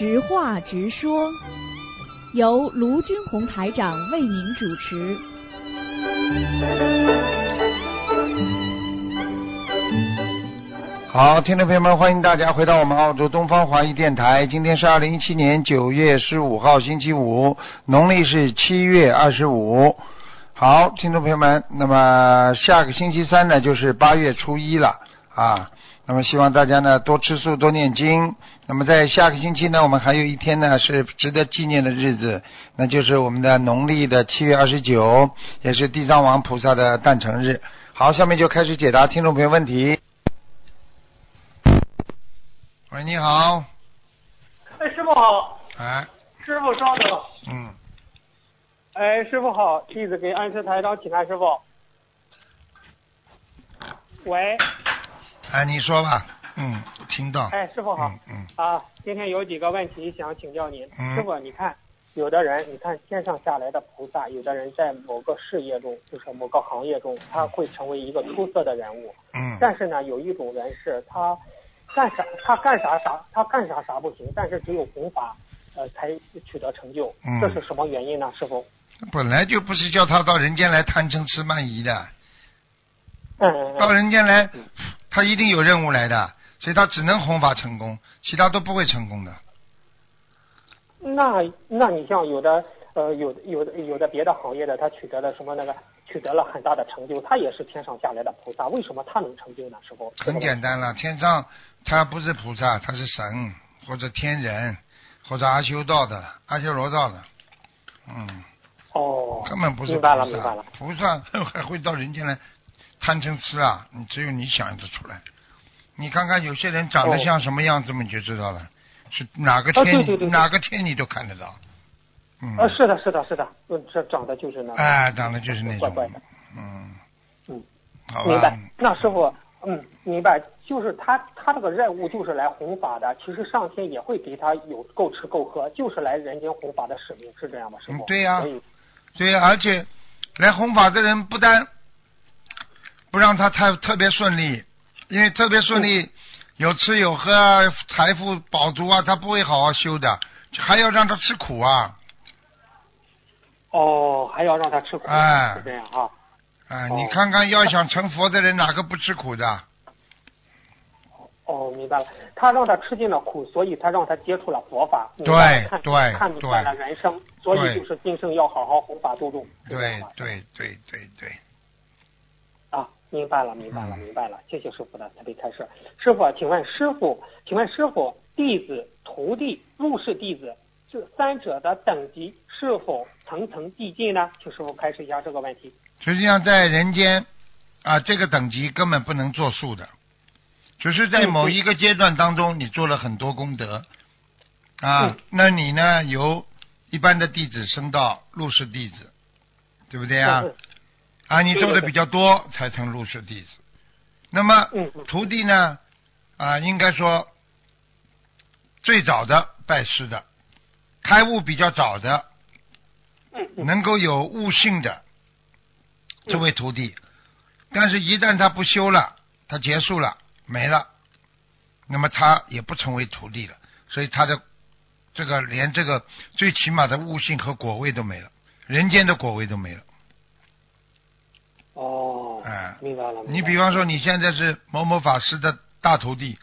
直话直说，由卢军红台长为您主持。好，听众朋友们，欢迎大家回到我们澳洲东方华语电台。今天是二零一七年九月十五号，星期五，农历是七月二十五。好，听众朋友们，那么下个星期三呢，就是八月初一了啊。那么希望大家呢多吃素，多念经。那么在下个星期呢，我们还有一天呢是值得纪念的日子，那就是我们的农历的七月二十九，也是地藏王菩萨的诞辰日。好，下面就开始解答听众朋友问题。喂，你好，哎，师傅好，哎，师傅稍等。嗯，哎，师傅好，弟子给安师台长请安，师傅。喂，哎，你说吧，嗯，听到，哎，师傅好嗯嗯啊，今天有几个问题想请教您。嗯师傅，你看，有的人，你看天上下来的菩萨，有的人在某个事业中，就是某个行业中，他会成为一个出色的人物。嗯，但是呢，有一种人是他干啥他干啥啥他干啥啥不行，但是只有弘法呃才取得成就，嗯这是什么原因呢？师傅？本来就不是叫他到人间来贪嗔痴慢疑的，嗯嗯到嗯。人间来，他一定有任务来的，所以他只能弘法成功，其他都不会成功的。那那你像有的呃有有的有的别的行业的，他取得了什么那个取得了很大的成就，他也是天上下来的菩萨，为什么他能成就呢？师傅？很简单了，天上他不是菩萨，他是神或者天人或者阿修道的阿修罗道的，嗯，哦，根本不是菩明白了明白了。。菩萨还会到人间来贪嗔痴啊？你只有你想得出来。你看看有些人长得哦像什么样子嘛，你就知道了，是哪个啊天、哪个天你都看得到。嗯。啊，是的，是的，是的，嗯，这长得就是那个。哎，长得就是那种，怪怪的。嗯，嗯，好明白，。那师傅，嗯，明白，就是他他这个任务就是来弘法的，其实上天也会给他有够吃够喝，就是来人间弘法的使命，是这样吗？师傅？嗯对呀所以，对，而且来弘法的人不但不让他太特别顺利，因为特别顺利，有吃有喝啊，财富宝足啊，他不会好好修的，还要让他吃苦啊，哦，还要让他吃苦，哎是这样啊。哎，哦你看看要想成佛的人，哪个不吃苦的？哦，明白了，他让他吃尽了苦，所以他让他接触了佛法，对看对看明白了人生，所以就是今生要好好弘法度众。对吧对对对对，啊，明白了，明白了，嗯明白了，谢谢师傅的慈悲开示。师傅，请问师傅，请问师傅，弟子、徒弟、入室弟子这三者的等级是否层层递进呢？请师傅开示一下这个问题。实际上在人间啊，这个等级根本不能作数的，只是在某一个阶段当中，你做了很多功德啊嗯，那你呢由一般的弟子升到入室弟子，对不对啊？嗯啊，你做的比较多才成入室弟子。那么徒弟呢啊，应该说最早的拜师的，开悟比较早的，能够有悟性的这位徒弟，但是一旦他不修了，他结束了没了，那么他也不成为徒弟了，所以他的这个连这个最起码的悟性和果位都没了，人间的果位都没了。哦，哎明白了。你比方说你现在是某某法师的大徒弟，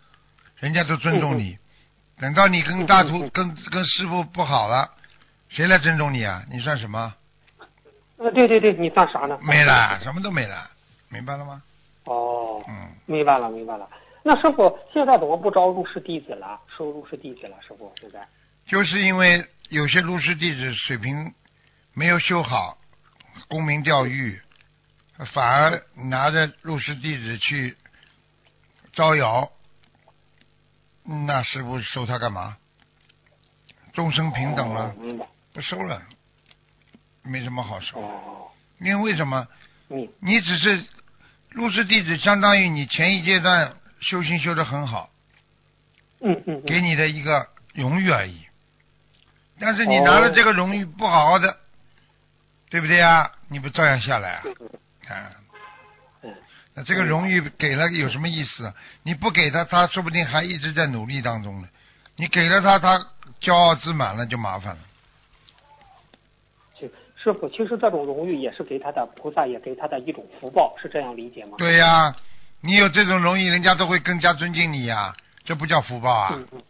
人家都尊重你，等到你跟大徒跟跟师傅不好了，谁来尊重你啊？你算什么？呃，对对对，你算啥呢？没了，什么都没了，明白了吗？哦，嗯，明白了，明白了。那师傅现在怎么不招入室弟子了？收入室弟子了，师傅现在。就是因为有些入室弟子水平没有修好，沽名钓誉，反而拿着入室弟子去招摇，那师傅收他干嘛？众生平等了。不收了，没什么好收。哦，因为为什么？明你只是入室弟子，相当于你前一阶段修行修得很好，嗯嗯嗯。给你的一个荣誉而已。但是你拿了这个荣誉不好好的，对不对啊？你不照样下来啊？啊，嗯那这个荣誉给了有什么意思啊？你不给他，他说不定还一直在努力当中呢。你给了他，他骄傲自满了就麻烦了。是师傅，其实这种荣誉也是给他的菩萨也给他的一种福报，是这样理解吗？对呀、你有这种荣誉，人家都会更加尊敬你呀、这不叫福报啊。嗯嗯，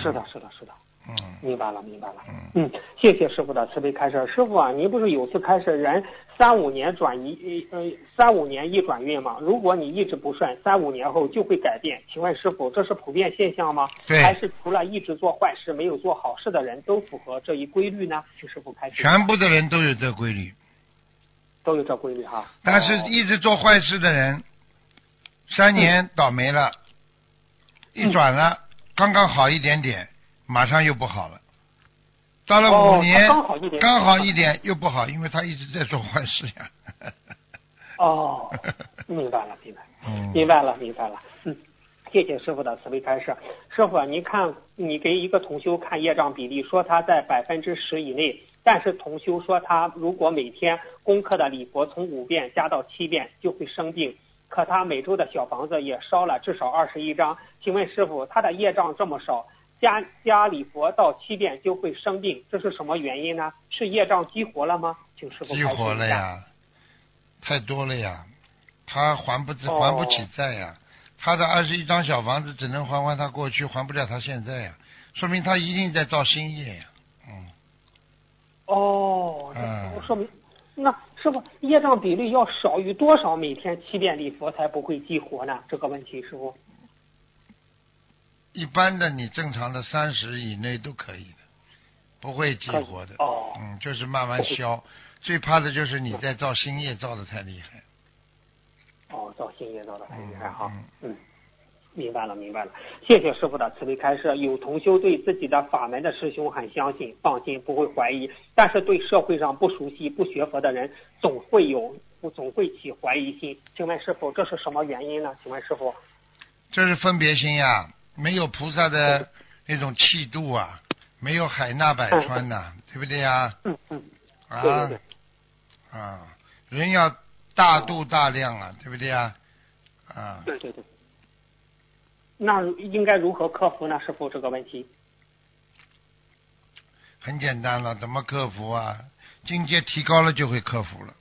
是的，是的，是的。嗯明白了，明白了。嗯嗯，谢谢师傅的慈悲开示。师傅啊，您不是有次开示人三五年转移呃三五年一转运吗？如果你一直不顺，三五年后就会改变。请问师傅，这是普遍现象吗？对还是除了一直做坏事没有做好事的人都符合这一规律呢？请师傅开示。全部的人都有这规律，都有这规律哈。但是哦一直做坏事的人，三年倒霉了，一转了，刚刚好一点点，马上又不好了。到了哦五年，他刚好一点刚好一点又不好，因为他一直在做坏事呀。哦，明白了，明白明白了，明白了。嗯，谢谢师傅的慈悲开示。师傅，您看，你给一个同修看业障比例，说他在百分之十以内，但是同修说他如果每天功课的礼佛从五遍加到七遍就会生病，可他每周的小房子也烧了至少二十一张。请问师傅，他的业障这么少，加加礼佛到七遍就会生病，这是什么原因呢？是业障激活了吗？请师傅激。活了呀，太多了呀，他还不哦还不起债呀，他的二十一张小房子只能还还他过去，还不了他现在呀，说明他一定在造新业呀，嗯，哦，嗯这说明，那师傅业障比例要少于多少每天七遍礼佛才不会激活呢？这个问题，师傅。一般的你正常的三十以内都可以的，不会激活的，哦嗯，就是慢慢消，最怕的就是你在造新业造的太厉害，哦，造新业造的太厉害哈。嗯嗯，明白了，明白了。谢谢师傅的慈悲开示。有同修对自己的法门的师兄很相信，放心，不会怀疑。但是对社会上不熟悉、不学佛的人，总会有总会起怀疑心。请问师傅，这是什么原因呢？请问师傅。这是分别心呀，没有菩萨的那种气度啊，没有海纳百川呐、对不对呀？嗯嗯，啊。啊，人要大度大量啊，对不对呀？啊，对对对。那应该如何克服呢？师傅这个问题。很简单了，怎么克服啊？境界提高了就会克服了，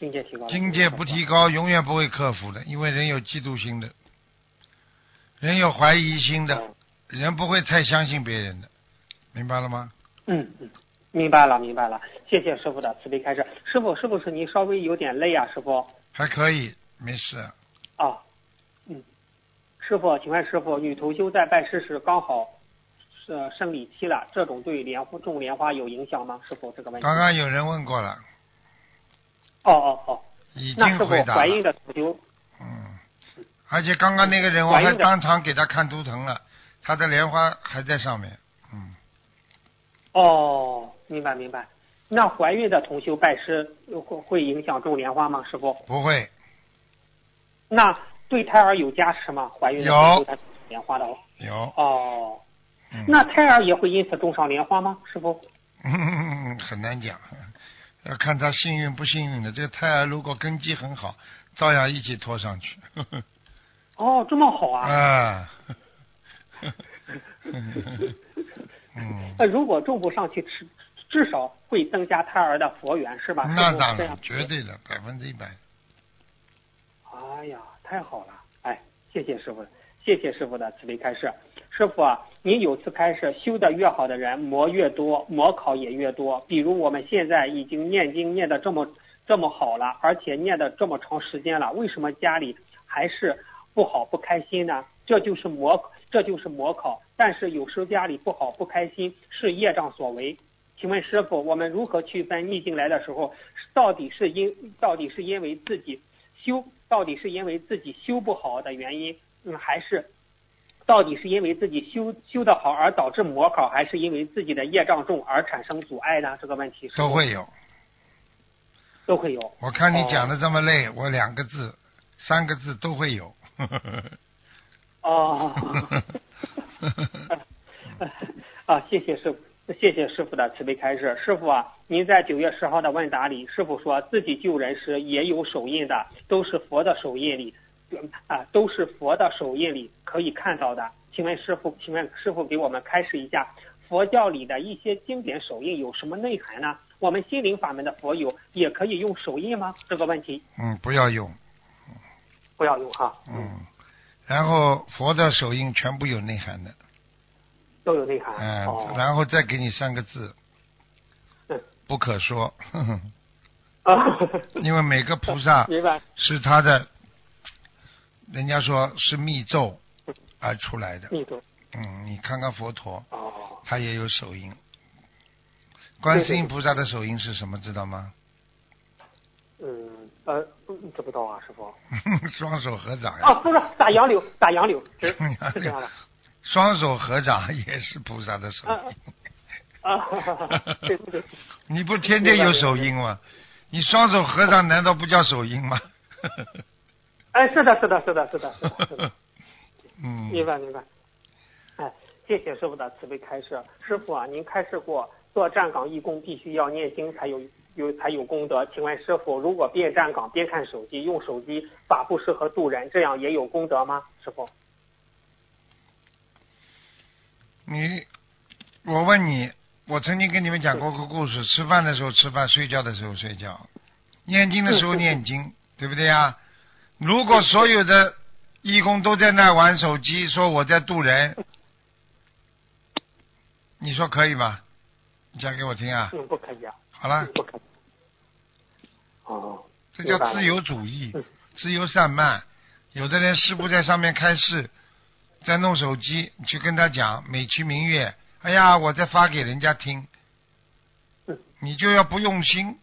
境界提高了。境界不提高永远不会克服的，因为人有嫉妒心的，人有怀疑心的，哦人不会太相信别人的，明白了吗？嗯嗯，明白了明白了，谢谢师傅的慈悲开示。师傅是不是您稍微有点累啊？师傅还可以，没事。啊，嗯，师傅，请问师傅，女同修在拜师时刚好是生理期了，这种对莲花种莲花有影响吗？师傅这个问题。刚刚有人问过了，哦哦哦，已那师傅经回答怀孕了。的同修嗯，而且刚刚那个人我还当场给他看图腾了，他的莲花还在上面。嗯，哦，明白明白。那怀孕的同修拜师会会影响种莲花吗？师傅？不会，那对胎儿有加持吗？怀孕的有莲花的话有。哦，嗯、那胎儿也会因此种上莲花吗？师傅？嗯 很难讲，要看他幸运不幸运的。这个胎儿如果根基很好，照样一起拖上去。哦，这么好啊！啊。嗯，那如果种不上去，至至少会增加胎儿的佛缘，是吧？那当然，绝对的，百分之一百。哎呀，太好了！哎，谢谢师傅，谢谢师傅的慈悲开示。师傅啊，您有次开示，修的越好的人，魔越多，魔考也越多。比如我们现在已经念经念的这么这么好了，而且念的这么长时间了，为什么家里还是不好不开心呢？这就是魔，这就是魔考。但是有时候家里不好不开心，是业障所为。请问师傅，我们如何区分逆境来的时候，到底是因到底是因为自己修，到底是因为自己修不好的原因，嗯，还是到底是因为自己修修的好而导致魔考，还是因为自己的业障重而产生阻碍呢？这个问题都会有。都会有。我看你讲的这么累，我两个字、三个字都会有。哦，啊，谢谢师傅，谢谢师傅的慈悲开示。师傅啊，您在九月十号的问答里，师傅说自己救人时也有手印的，都是佛的手印里，啊、都是佛的手印里可以看到的。请问师傅，请问师傅给我们开示一下，佛教里的一些经典手印有什么内涵呢？我们心灵法门的佛友也可以用手印吗？这个问题嗯，不要用，不要用哈，嗯，然后佛的手印全部有内涵的，都有内涵。嗯，哦，然后再给你三个字。嗯，不可说，呵呵啊，因为每个菩萨 明白。是他的，人家说是密咒而出来的，密咒。嗯，你看看佛陀，哦，他也有手印。观世音菩萨的手印是什么？知道吗？嗯呃，嗯知不道啊，师傅。双手合掌呀啊，呀，不是打杨柳，打杨柳，是是这样的。双手合掌也是菩萨的手啊印。啊，对对对，你不天天有手印吗？你双手合掌难道不叫手印吗？哎，是的，是的，是的，是的，是的，是的，嗯，明白明白。哎，谢谢师傅的慈悲开示。师傅啊，您开示过，做站岗义工必须要念经才有有才有功德。请问师傅，如果边站岗边看手机，用手机法不适合度人，这样也有功德吗？师傅？你，我问你，我曾经跟你们讲过个故事：吃饭的时候吃饭，睡觉的时候睡觉，念经的时候念经，对不对呀？如果所有的义工都在那玩手机，说我在渡人，你说可以吗？你讲给我听啊！嗯，不可以啊，好了这叫自由主义嗯、自由散漫。有的人师傅在上面开示，在弄手机，你去跟他讲美其名曰，哎呀，我在发给人家听嗯，你就要不用心。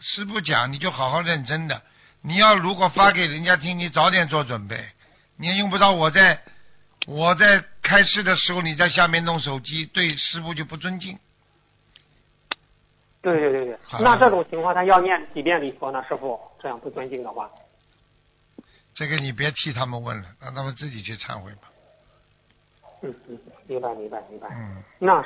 师傅讲，你就好好认真的。你要如果发给人家听，你早点做准备。你也用不着我在我在开示的时候，你在下面弄手机，对师傅就不尊敬。对对对对那这种情况他要念几遍礼佛呢？师傅，这样不尊敬的话，这个你别替他们问了，让他们自己去忏悔吧。嗯嗯，明白明白明白。嗯。那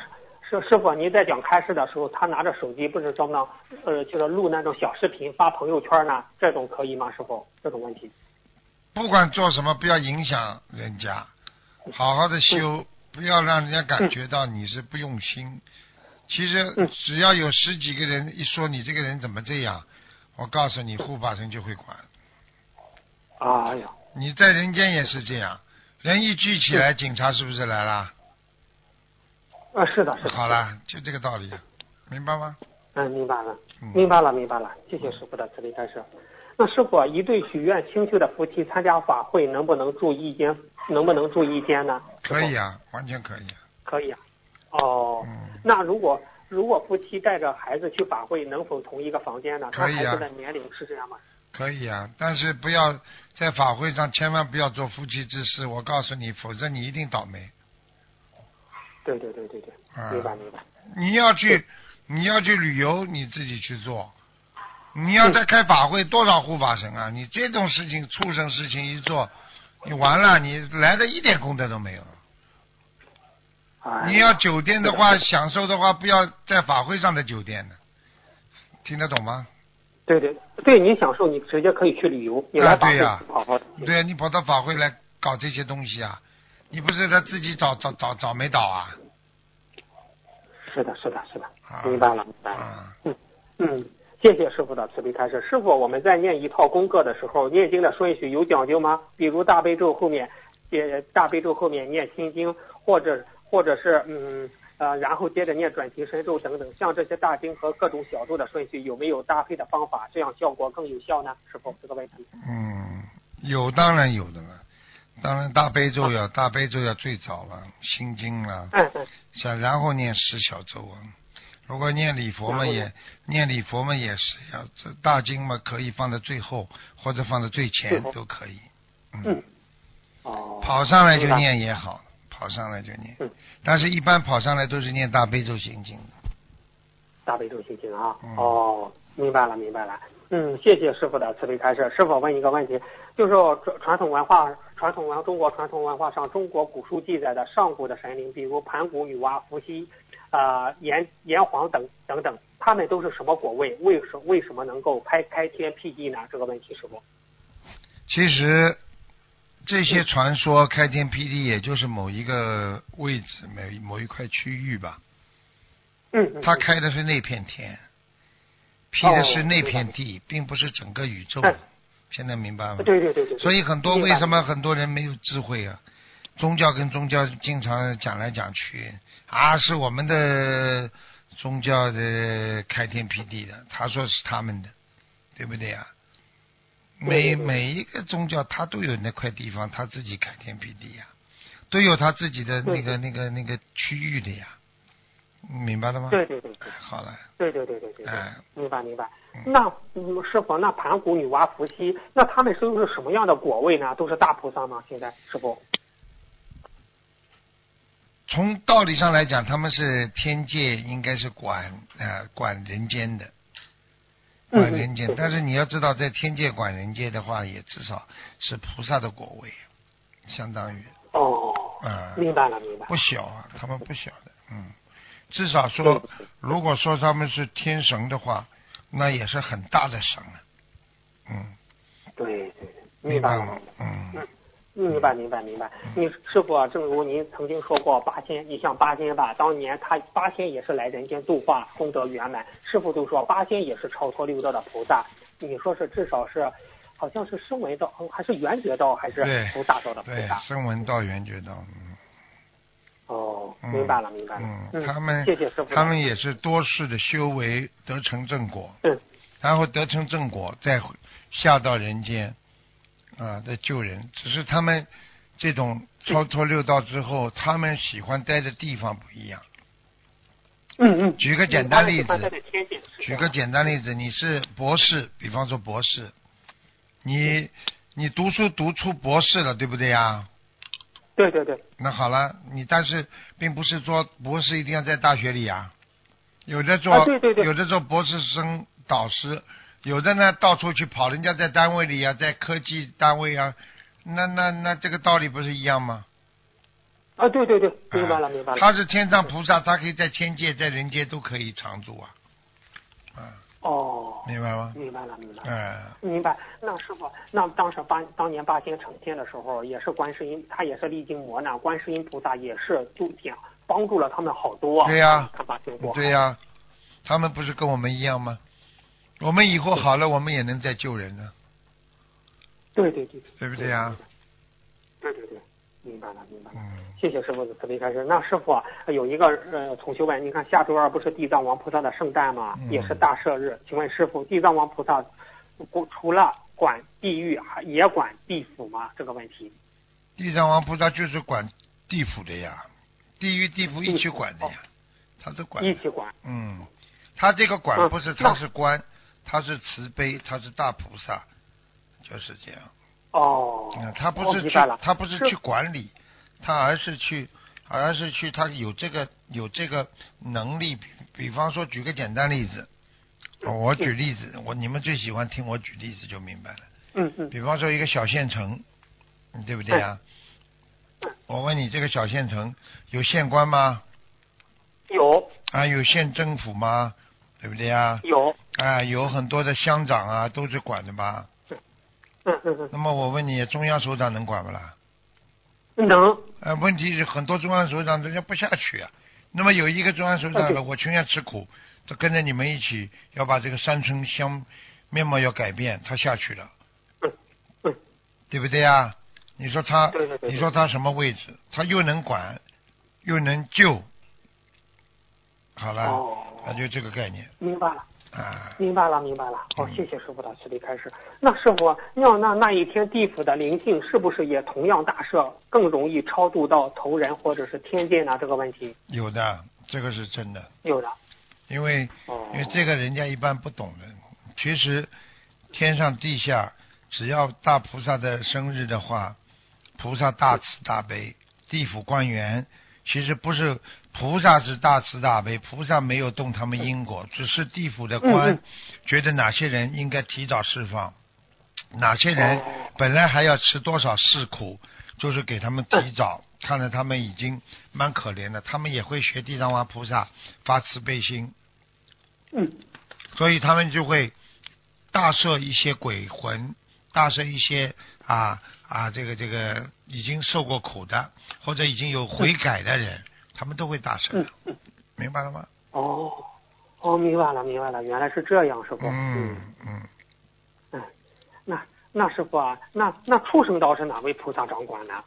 师师傅，您在讲开示的时候，他拿着手机不是装到呃，就是录那种小视频发朋友圈呢，这种可以吗？师傅，这种问题。不管做什么，不要影响人家，好好的修，不要让人家感觉到你是不用心。其实嗯只要有十几个人一说你这个人怎么这样，我告诉你，护法神就会管。哎呀，你在人间也是这样，人一聚起来，警察是不是来了？啊，是的，是的。好了，就这个道理，明白吗？嗯，明白了，嗯明白了，明白了。谢谢师傅的慈悲开示。那师傅，一对许愿清修的夫妻参加法会，能不能住一间？能不能住一间呢？可以啊，完全可以啊。可以啊。哦，嗯那如果如果夫妻带着孩子去法会，能否同一个房间呢？可以啊孩子的年龄是这样吗？可以啊，但是不要在法会上千万不要做夫妻之事，我告诉你，否则你一定倒霉。对对对对对，啊明白明白。你要去，你要去旅游，你自己去做。你要再开法会，多少护法神啊！你这种事情、畜生事情一做，你完了，你来的一点功德都没有。哎你要酒店的话，享受的话，不要在法会上的酒店呢。听得懂吗？对对对，你享受，你直接可以去旅游，来法会对呀好好的。对啊，你跑到法会来搞这些东西啊，你不是他自己找找找找没倒啊？是的，是的，是的，啊明白了，明白了。啊，嗯嗯，谢谢师傅的慈悲开示。师傅，我们在念一套功课的时候，念经的顺序有讲究吗？比如大悲咒后面，呃，大悲咒后面念心经，或者或者是嗯呃，然后接着念转提神咒等等，像这些大经和各种小咒的顺序有没有搭配的方法，这样效果更有效呢？师傅，这个问题。嗯，有当然有的了，当然大悲咒要大悲咒要最早了，心经了，嗯嗯，像然后念十小咒啊。如果念礼佛嘛也念礼佛嘛也是要这大经嘛可以放在最后或者放在最前都可以。嗯哦。跑上来就。念也好，跑上来就念嗯。但是，一般跑上来都是念大悲咒心经的。大悲咒心经啊。嗯哦，明白了，明白了。嗯，谢谢师傅的慈悲开示。师傅问一个问题，就是说传传统文化、传统文中国传统文化上，中国古书记载的上古的神灵，比如盘古、女娲、伏羲、啊、炎炎黄等等等，他们都是什么果位？为什为什么能够开开天辟地呢？这个问题，师傅。其实这些传说开天辟地，也就是某一个位置、某某一块区域吧。嗯嗯，他开的是那片天，辟的是那片地，并不是整个宇宙。哎现在明白吗？对对对对，所以很多为什么很多人没有智慧啊？宗教跟宗教经常讲来讲去啊，是我们的宗教的开天辟地的，他说是他们的，对不对呀、每每一个宗教，他都有那块地方，他自己开天辟地呀，都有他自己的那个那个那个区域的呀，明白了吗？对对对对好了，对对对对对明白明白嗯。那嗯师傅，那盘古、女娲、伏羲，那他们都是什么样的果位呢？都是大菩萨吗？现在师傅？从道理上来讲，他们是天界，应该是管呃管人间的，嗯管人间。对但是你要知道，在天界管人间的话，也至少是菩萨的果位，相当于哦，啊、明白了明白。不小啊，他们不小的，嗯，至少说，如果说他们是天神的话，那也是很大的神啊，嗯，对对对，明明白了。吗？嗯，明白明白明白。你师傅啊，正如您曾经说过，八仙，你像八仙吧，当年他八仙也是来人间度化，功德圆满。师傅都说八仙也是超脱六道的菩萨，你说是至少是，好像是声闻道，还是缘觉道，还是对菩萨道的菩对萨？，声闻道、缘觉道，嗯。哦，嗯明白了明白了。嗯，他们谢谢师傅。他们也是多世的修为得成正果，嗯，然后得成正果再下到人间啊，在救人。只是他们这种超脱六道之后，他们喜欢待的地方不一样。嗯嗯。举个简单例子举个简单例子，你是博士，比方说博士，你你读书读出博士了，对不对呀？对对对，那好了，你但是并不是说博士一定要在大学里啊，有的做、有的做博士生导师，有的呢到处去跑，人家在单位里啊，在科技单位啊，那那那这个道理不是一样吗？啊对对对，啊明白了明白了。他是天上菩萨，他可以在天界、在人间都可以常住啊，啊，哦，明白吗？明白了明白了。哎、明白，那师傅，那当时八当年八仙成仙的时候，也是观世音，他也是历经磨难，观世音菩萨也是就点帮助了他们好多。对呀看八仙过。对呀、他们不是跟我们一样吗？我们以后好了，我们也能再救人呢，对对对。对不对呀、对对对，明白了明白了。嗯，谢谢师傅的慈悲开示。那师傅啊有一个呃同学问，你看下周二不是地藏王菩萨的圣诞吗？嗯也是大赦日，请问师傅，地藏王菩萨不除了管地狱，还也管地府吗？这个问题。地藏王菩萨就是管地府的呀，地狱地府一起管的呀，他都管。一起管。嗯，他这个管嗯不是他是官，他是慈悲，他是大菩萨，就是这样。哦。嗯，他不是去他不是去管理，他而是去而是去他有这个有这个能力。比比方说，举个简单例子，我举例子，我你们最喜欢听我举例子就明白了。嗯嗯比方说一个小县城，嗯对不对啊？我问你，这个小县城有县官吗？有啊，有县政府吗？对不对啊？有。啊，有很多的乡长啊，都是管的吧？嗯嗯嗯。那么我问你，中央首长能管不啦？能。呃，问题是很多中央首长人家不下去啊。那么有一个中央首长了，我情愿吃苦，他跟着你们一起要把这个山村乡面貌要改变，他下去了，嗯嗯。对不对啊？你说他对对对，你说他什么位置？他又能管，又能救，好了，哦那就这个概念明白了。啊。明白了，明白了。好、嗯谢谢师傅的慈悲开示。那师傅，那那那一天地府的灵性是不是也同样大赦，更容易超度到投人或者是天界呢？这个问题有的，这个是真的，有的。因为哦因为这个人家一般不懂的。其实天上地下，只要大菩萨的生日的话，菩萨大慈大悲，地府官员其实不是菩萨是大慈大悲，菩萨没有动他们因果，只是地府的官嗯嗯。觉得哪些人应该提早释放，哪些人哦。本来还要吃多少世苦，就是给他们提早。看着他们已经蛮可怜的，他们也会学地藏王菩萨发慈悲心，嗯。所以他们就会大赦一些鬼魂，大声一些啊啊这个这个已经受过苦的或者已经有悔改的人，他们都会大赦的，明白了吗？哦，哦，明白了，明白了，原来是这样，师傅。嗯嗯，嗯，那那师傅啊，那那畜生道是哪位菩萨掌管呢？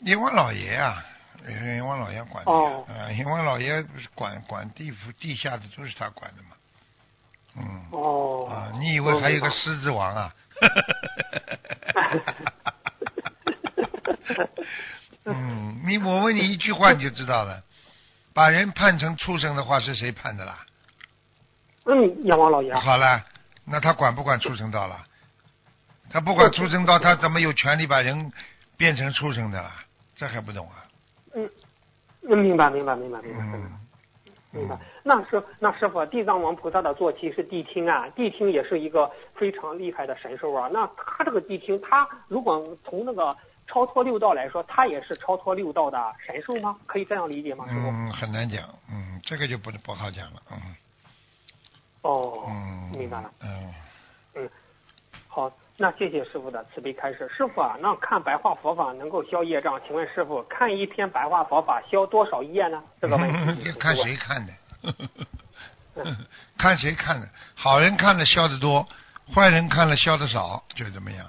阎王老爷啊，阎王老爷管的，哦。啊，阎王老爷不是管管地府地下的都是他管的嘛，嗯，哦。啊，你以为还有个哦狮子王啊？嗯，你我问你一句话你就知道了，把人判成畜生的话是谁判的啦？嗯，阎王老爷。好了，那他管不管畜生道了？他不管畜生道，他怎么有权利把人变成畜生的啦？这还不懂啊？嗯，嗯明白，明白，明白，明白，嗯，明白。那师那师傅，地藏王菩萨的坐骑是谛听啊，谛听也是一个非常厉害的神兽啊。那他这个谛听，他如果从那个超脱六道来说，他也是超脱六道的神兽吗？可以这样理解吗，师傅？嗯，很难讲，嗯，这个就不不好讲了，嗯哦，嗯，明白了。嗯，嗯，好，那谢谢师傅的慈悲开示。师傅啊，那看白话佛法能够消业障，请问师傅，看一篇白话佛法消多少业呢？这个问题看谁看的，看谁看的，好人看了消的多，坏人看了消的少，就怎么样。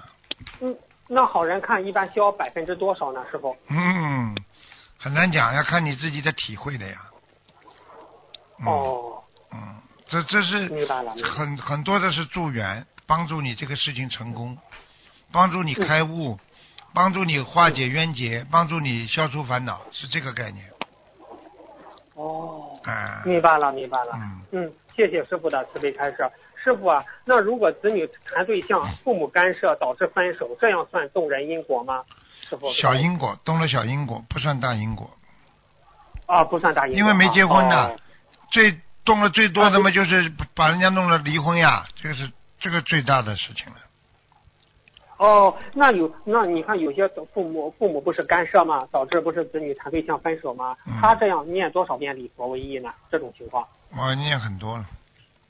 嗯，那好人看一般消百分之多少呢？师傅？嗯，很难讲，要看你自己的体会的呀。嗯、，哦，嗯，这这是很很多的是助缘，帮助你这个事情成功，帮助你开悟，帮助你化解冤结，帮助你消除烦恼，是这个概念。哦，啊，明白了，明白了。嗯，嗯，谢谢师傅的慈悲开示。师傅啊，那如果子女谈对象，父母干涉导致分手，这样算动人因果吗？师傅？小因果动了小因果，不算大因果，啊，不算大因果。因为没结婚呢哦最动了最多的嘛啊就是把人家弄了离婚呀，这个是这个最大的事情了。哦，那有那你看有些父母父母不是干涉嘛？导致不是子女谈对象分手嘛？嗯他这样念多少遍礼佛为宜呢？这种情况我念很多了，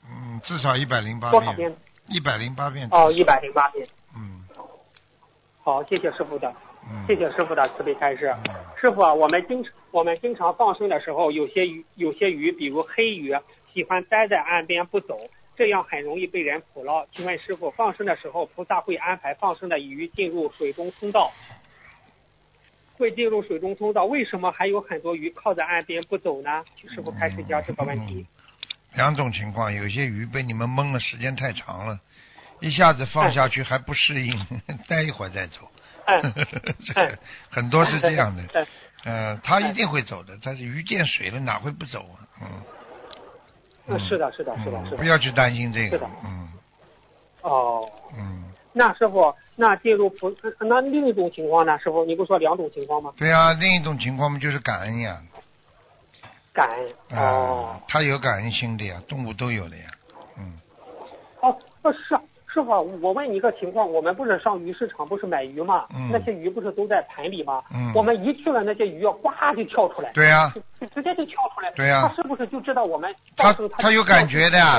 嗯，至少一百零八遍多少遍，遍？一百零八遍。哦，一百零八遍。嗯好，谢谢师傅的，嗯，谢谢师傅的慈悲开示。嗯师傅啊，我们经常我们经常放生的时候，有些鱼有些鱼，比如黑鱼，喜欢待在岸边不走，这样很容易被人捕捞。请问师傅，放生的时候，菩萨会安排放生的鱼进入水中通道，会进入水中通道，为什么还有很多鱼靠在岸边不走呢？请师傅开始讲这个问题。两种情况，有些鱼被你们蒙了时间太长了，一下子放下去还不适应，待一会儿再走。嗯这个很多是这样的，嗯呃，他一定会走的，但是鱼见水了哪会不走啊？嗯，嗯，是的，是的，是的，是的。嗯不要去担心这个是的，嗯哦，嗯，那师傅，那进入菩，那另一种情况呢？师傅，你不说两种情况吗？对啊，另一种情况嘛就是感恩呀，感恩。啊哦，，他有感恩心的呀，动物都有的呀，嗯，哦，那是啊，师傅，我问你一个情况，我们不是上鱼市场不是买鱼吗？嗯那些鱼不是都在盆里吗？嗯我们一去了，那些鱼啊，呱就跳出来，对呀，就直接就跳出来。对呀他是不是就知道我们他他有感觉的呀，